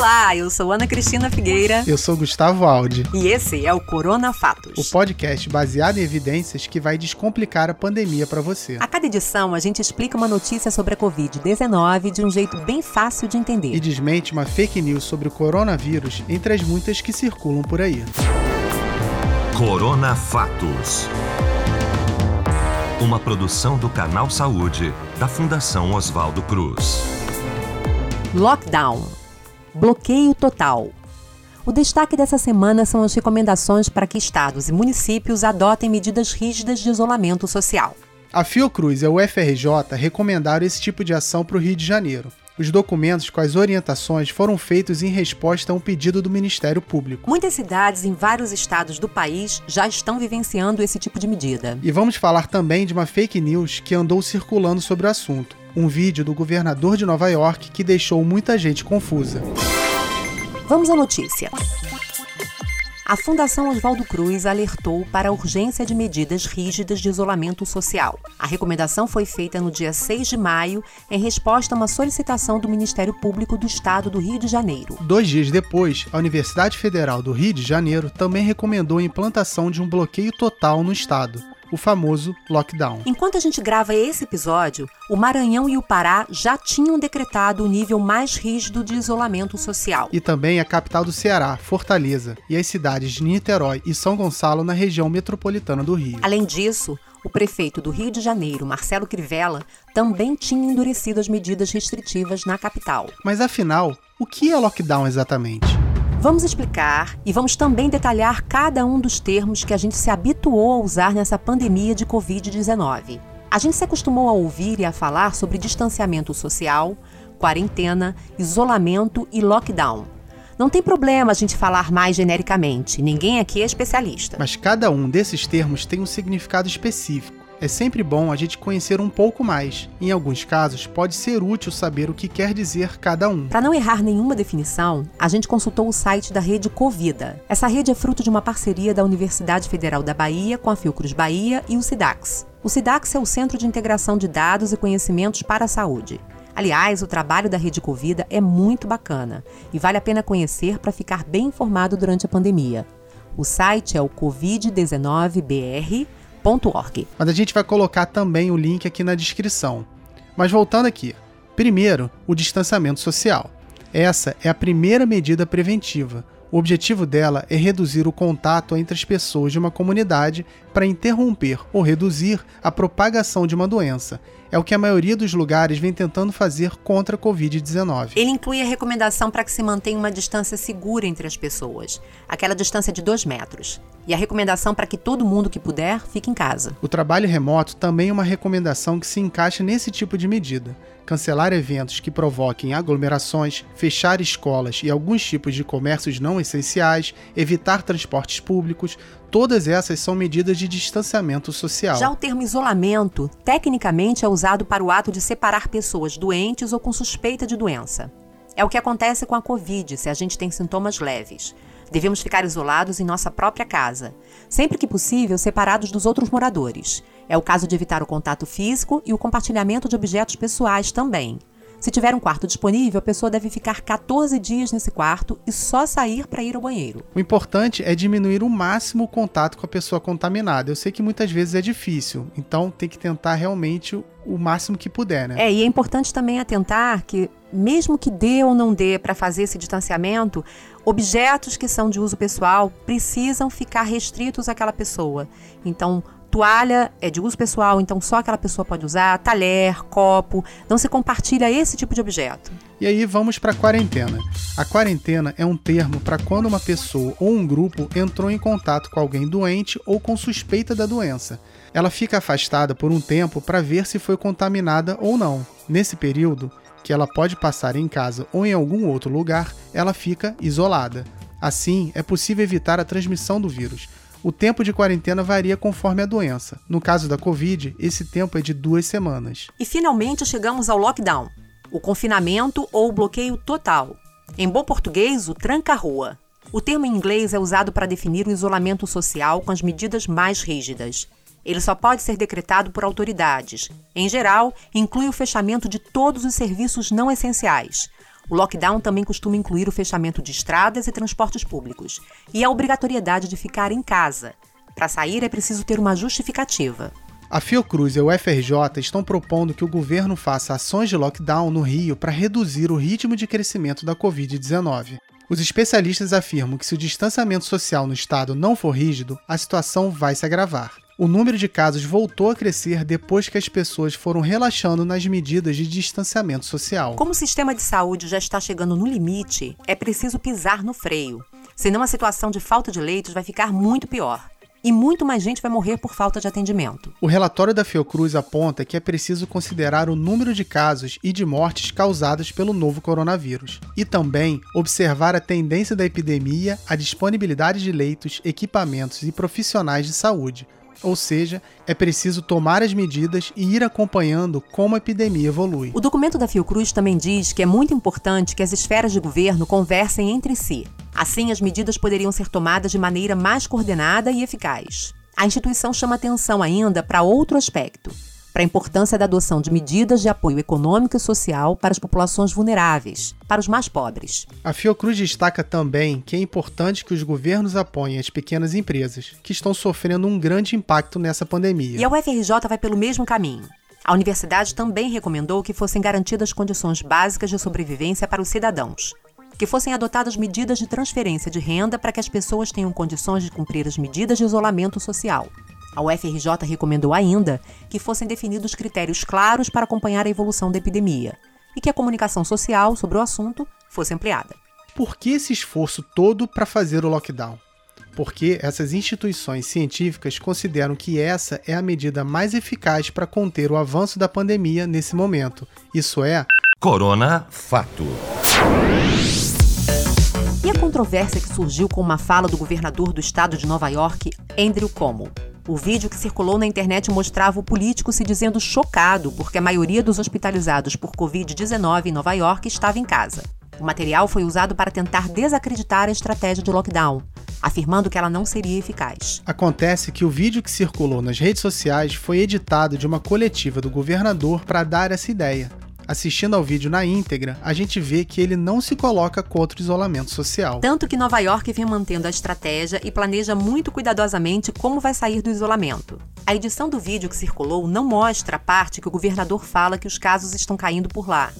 Olá, eu sou Ana Cristina Figueira. Eu sou Gustavo Aldi. E esse é o Corona Fatos. O podcast baseado em evidências que vai descomplicar a pandemia para você. A cada edição, a gente explica uma notícia sobre a Covid-19 de um jeito bem fácil de entender. E desmente uma fake news sobre o coronavírus entre as muitas que circulam por aí. Corona Fatos. Uma produção do Canal Saúde, da Fundação Oswaldo Cruz. Lockdown. Bloqueio total. O destaque dessa semana são as recomendações para que estados e municípios adotem medidas rígidas de isolamento social. A Fiocruz e a UFRJ recomendaram esse tipo de ação para o Rio de Janeiro. Os documentos com as orientações foram feitos em resposta a um pedido do Ministério Público. Muitas cidades em vários estados do país já estão vivenciando esse tipo de medida. E vamos falar também de uma fake news que andou circulando sobre o assunto. Um vídeo do governador de Nova York que deixou muita gente confusa. Vamos à notícia. A Fundação Oswaldo Cruz alertou para a urgência de medidas rígidas de isolamento social. A recomendação foi feita no dia 6 de maio, em resposta a uma solicitação do Ministério Público do Estado do Rio de Janeiro. Dois dias depois, a Universidade Federal do Rio de Janeiro também recomendou a implantação de um bloqueio total no estado o famoso lockdown. Enquanto a gente grava esse episódio, o Maranhão e o Pará já tinham decretado o nível mais rígido de isolamento social. E também a capital do Ceará, Fortaleza, e as cidades de Niterói e São Gonçalo na região metropolitana do Rio. Além disso, o prefeito do Rio de Janeiro, Marcelo Crivella, também tinha endurecido as medidas restritivas na capital. Mas afinal, o que é lockdown exatamente? Vamos explicar e vamos também detalhar cada um dos termos que a gente se habituou a usar nessa pandemia de Covid-19. A gente se acostumou a ouvir e a falar sobre distanciamento social, quarentena, isolamento e lockdown. Não tem problema a gente falar mais genericamente, ninguém aqui é especialista. Mas cada um desses termos tem um significado específico é sempre bom a gente conhecer um pouco mais. Em alguns casos, pode ser útil saber o que quer dizer cada um. Para não errar nenhuma definição, a gente consultou o site da rede Covida. Essa rede é fruto de uma parceria da Universidade Federal da Bahia com a Fiocruz Bahia e o SIDAX. O SIDAX é o Centro de Integração de Dados e Conhecimentos para a Saúde. Aliás, o trabalho da Rede Covida é muito bacana e vale a pena conhecer para ficar bem informado durante a pandemia. O site é o covid19br mas a gente vai colocar também o link aqui na descrição. Mas voltando aqui. Primeiro, o distanciamento social. Essa é a primeira medida preventiva. O objetivo dela é reduzir o contato entre as pessoas de uma comunidade para interromper ou reduzir a propagação de uma doença é o que a maioria dos lugares vem tentando fazer contra a Covid-19. Ele inclui a recomendação para que se mantenha uma distância segura entre as pessoas, aquela distância de 2 metros. E a recomendação para que todo mundo que puder fique em casa. O trabalho remoto também é uma recomendação que se encaixa nesse tipo de medida. Cancelar eventos que provoquem aglomerações, fechar escolas e alguns tipos de comércios não essenciais, evitar transportes públicos, Todas essas são medidas de distanciamento social. Já o termo isolamento, tecnicamente, é usado para o ato de separar pessoas doentes ou com suspeita de doença. É o que acontece com a Covid se a gente tem sintomas leves. Devemos ficar isolados em nossa própria casa, sempre que possível separados dos outros moradores. É o caso de evitar o contato físico e o compartilhamento de objetos pessoais também. Se tiver um quarto disponível, a pessoa deve ficar 14 dias nesse quarto e só sair para ir ao banheiro. O importante é diminuir o máximo o contato com a pessoa contaminada. Eu sei que muitas vezes é difícil, então tem que tentar realmente o máximo que puder, né? É, e é importante também atentar que, mesmo que dê ou não dê para fazer esse distanciamento, objetos que são de uso pessoal precisam ficar restritos àquela pessoa. Então, Toalha é de uso pessoal, então só aquela pessoa pode usar. Talher, copo, não se compartilha esse tipo de objeto. E aí vamos para quarentena. A quarentena é um termo para quando uma pessoa ou um grupo entrou em contato com alguém doente ou com suspeita da doença. Ela fica afastada por um tempo para ver se foi contaminada ou não. Nesse período, que ela pode passar em casa ou em algum outro lugar, ela fica isolada. Assim, é possível evitar a transmissão do vírus o tempo de quarentena varia conforme a doença. No caso da Covid, esse tempo é de duas semanas. E finalmente chegamos ao lockdown o confinamento ou o bloqueio total. Em bom português, o tranca-rua. O termo em inglês é usado para definir o isolamento social com as medidas mais rígidas. Ele só pode ser decretado por autoridades. Em geral, inclui o fechamento de todos os serviços não essenciais. O lockdown também costuma incluir o fechamento de estradas e transportes públicos e a obrigatoriedade de ficar em casa. Para sair é preciso ter uma justificativa. A Fiocruz e o FRJ estão propondo que o governo faça ações de lockdown no Rio para reduzir o ritmo de crescimento da Covid-19. Os especialistas afirmam que se o distanciamento social no estado não for rígido, a situação vai se agravar. O número de casos voltou a crescer depois que as pessoas foram relaxando nas medidas de distanciamento social. Como o sistema de saúde já está chegando no limite, é preciso pisar no freio. Senão a situação de falta de leitos vai ficar muito pior e muito mais gente vai morrer por falta de atendimento. O relatório da Fiocruz aponta que é preciso considerar o número de casos e de mortes causadas pelo novo coronavírus e também observar a tendência da epidemia, a disponibilidade de leitos, equipamentos e profissionais de saúde. Ou seja, é preciso tomar as medidas e ir acompanhando como a epidemia evolui. O documento da Fiocruz também diz que é muito importante que as esferas de governo conversem entre si Assim, as medidas poderiam ser tomadas de maneira mais coordenada e eficaz. A instituição chama atenção ainda para outro aspecto, para a importância da adoção de medidas de apoio econômico e social para as populações vulneráveis, para os mais pobres. A Fiocruz destaca também que é importante que os governos apoiem as pequenas empresas, que estão sofrendo um grande impacto nessa pandemia. E a UFRJ vai pelo mesmo caminho. A universidade também recomendou que fossem garantidas condições básicas de sobrevivência para os cidadãos, que fossem adotadas medidas de transferência de renda para que as pessoas tenham condições de cumprir as medidas de isolamento social. A UFRJ recomendou ainda que fossem definidos critérios claros para acompanhar a evolução da epidemia e que a comunicação social sobre o assunto fosse ampliada. Por que esse esforço todo para fazer o lockdown? Porque essas instituições científicas consideram que essa é a medida mais eficaz para conter o avanço da pandemia nesse momento. Isso é. Corona Fato. E a controvérsia que surgiu com uma fala do governador do estado de Nova York, Andrew Cuomo? O vídeo que circulou na internet mostrava o político se dizendo chocado porque a maioria dos hospitalizados por Covid-19 em Nova York estava em casa. O material foi usado para tentar desacreditar a estratégia de lockdown, afirmando que ela não seria eficaz. Acontece que o vídeo que circulou nas redes sociais foi editado de uma coletiva do governador para dar essa ideia assistindo ao vídeo na íntegra, a gente vê que ele não se coloca contra o isolamento social. Tanto que Nova York vem mantendo a estratégia e planeja muito cuidadosamente como vai sair do isolamento. A edição do vídeo que circulou não mostra a parte que o governador fala que os casos estão caindo por lá.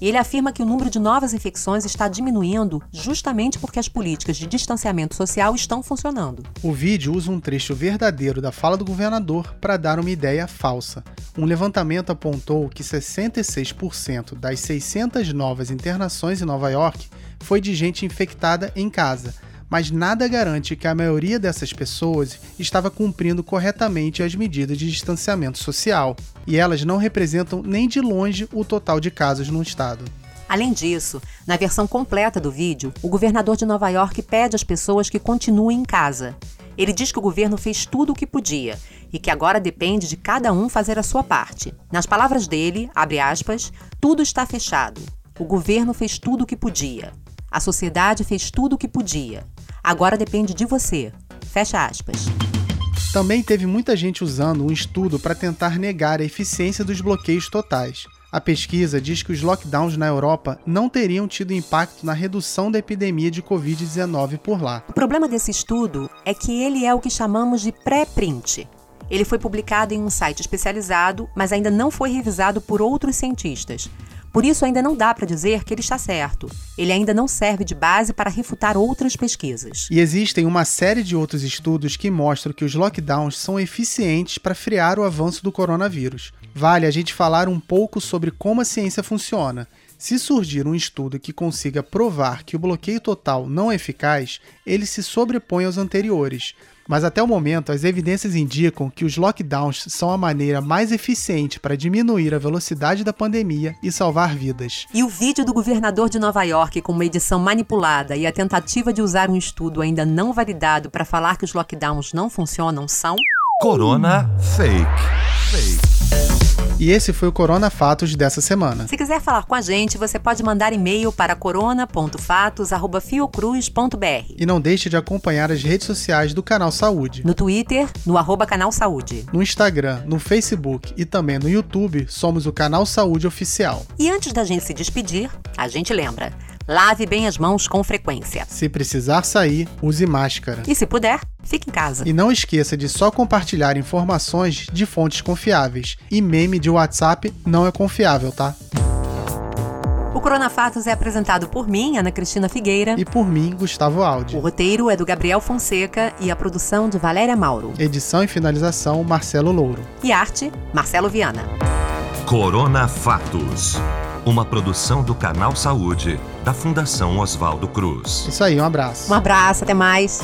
E ele afirma que o número de novas infecções está diminuindo justamente porque as políticas de distanciamento social estão funcionando. O vídeo usa um trecho verdadeiro da fala do governador para dar uma ideia falsa. Um levantamento apontou que 66% das 600 novas internações em Nova York foi de gente infectada em casa mas nada garante que a maioria dessas pessoas estava cumprindo corretamente as medidas de distanciamento social, e elas não representam nem de longe o total de casos no estado. Além disso, na versão completa do vídeo, o governador de Nova York pede às pessoas que continuem em casa. Ele diz que o governo fez tudo o que podia e que agora depende de cada um fazer a sua parte. Nas palavras dele, abre aspas, tudo está fechado. O governo fez tudo o que podia. A sociedade fez tudo o que podia. Agora depende de você. Fecha aspas. Também teve muita gente usando um estudo para tentar negar a eficiência dos bloqueios totais. A pesquisa diz que os lockdowns na Europa não teriam tido impacto na redução da epidemia de Covid-19 por lá. O problema desse estudo é que ele é o que chamamos de pré-print. Ele foi publicado em um site especializado, mas ainda não foi revisado por outros cientistas. Por isso, ainda não dá para dizer que ele está certo. Ele ainda não serve de base para refutar outras pesquisas. E existem uma série de outros estudos que mostram que os lockdowns são eficientes para frear o avanço do coronavírus. Vale a gente falar um pouco sobre como a ciência funciona. Se surgir um estudo que consiga provar que o bloqueio total não é eficaz, ele se sobrepõe aos anteriores. Mas até o momento, as evidências indicam que os lockdowns são a maneira mais eficiente para diminuir a velocidade da pandemia e salvar vidas. E o vídeo do governador de Nova York com uma edição manipulada e a tentativa de usar um estudo ainda não validado para falar que os lockdowns não funcionam são. Corona Fake. Fake. E esse foi o Corona Fatos dessa semana. Se quiser falar com a gente, você pode mandar e-mail para corona.fatos.fiocruz.br. E não deixe de acompanhar as redes sociais do Canal Saúde. No Twitter, no arroba Canal Saúde. No Instagram, no Facebook e também no YouTube, somos o Canal Saúde Oficial. E antes da gente se despedir, a gente lembra. Lave bem as mãos com frequência. Se precisar sair, use máscara. E se puder, fique em casa. E não esqueça de só compartilhar informações de fontes confiáveis. E meme de WhatsApp não é confiável, tá? O Corona Fatos é apresentado por mim, Ana Cristina Figueira. E por mim, Gustavo Aldi. O roteiro é do Gabriel Fonseca e a produção de Valéria Mauro. Edição e finalização, Marcelo Louro. E arte, Marcelo Viana. Corona Fatos. Uma produção do Canal Saúde, da Fundação Oswaldo Cruz. Isso aí, um abraço. Um abraço, até mais.